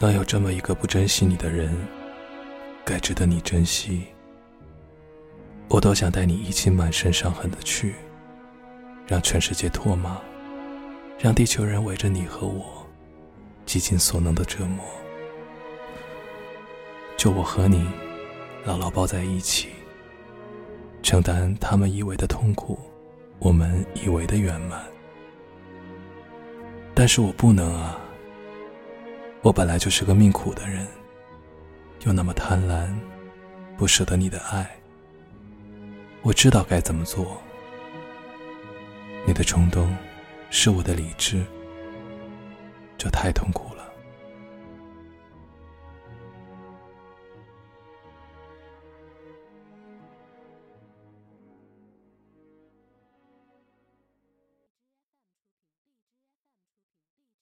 能有这么一个不珍惜你的人，该值得你珍惜。我都想带你一起满身伤痕的去，让全世界唾骂，让地球人围着你和我，极尽所能的折磨。就我和你，牢牢抱在一起，承担他们以为的痛苦，我们以为的圆满。但是我不能啊！我本来就是个命苦的人，又那么贪婪，不舍得你的爱。我知道该怎么做。你的冲动，是我的理智，这太痛苦了。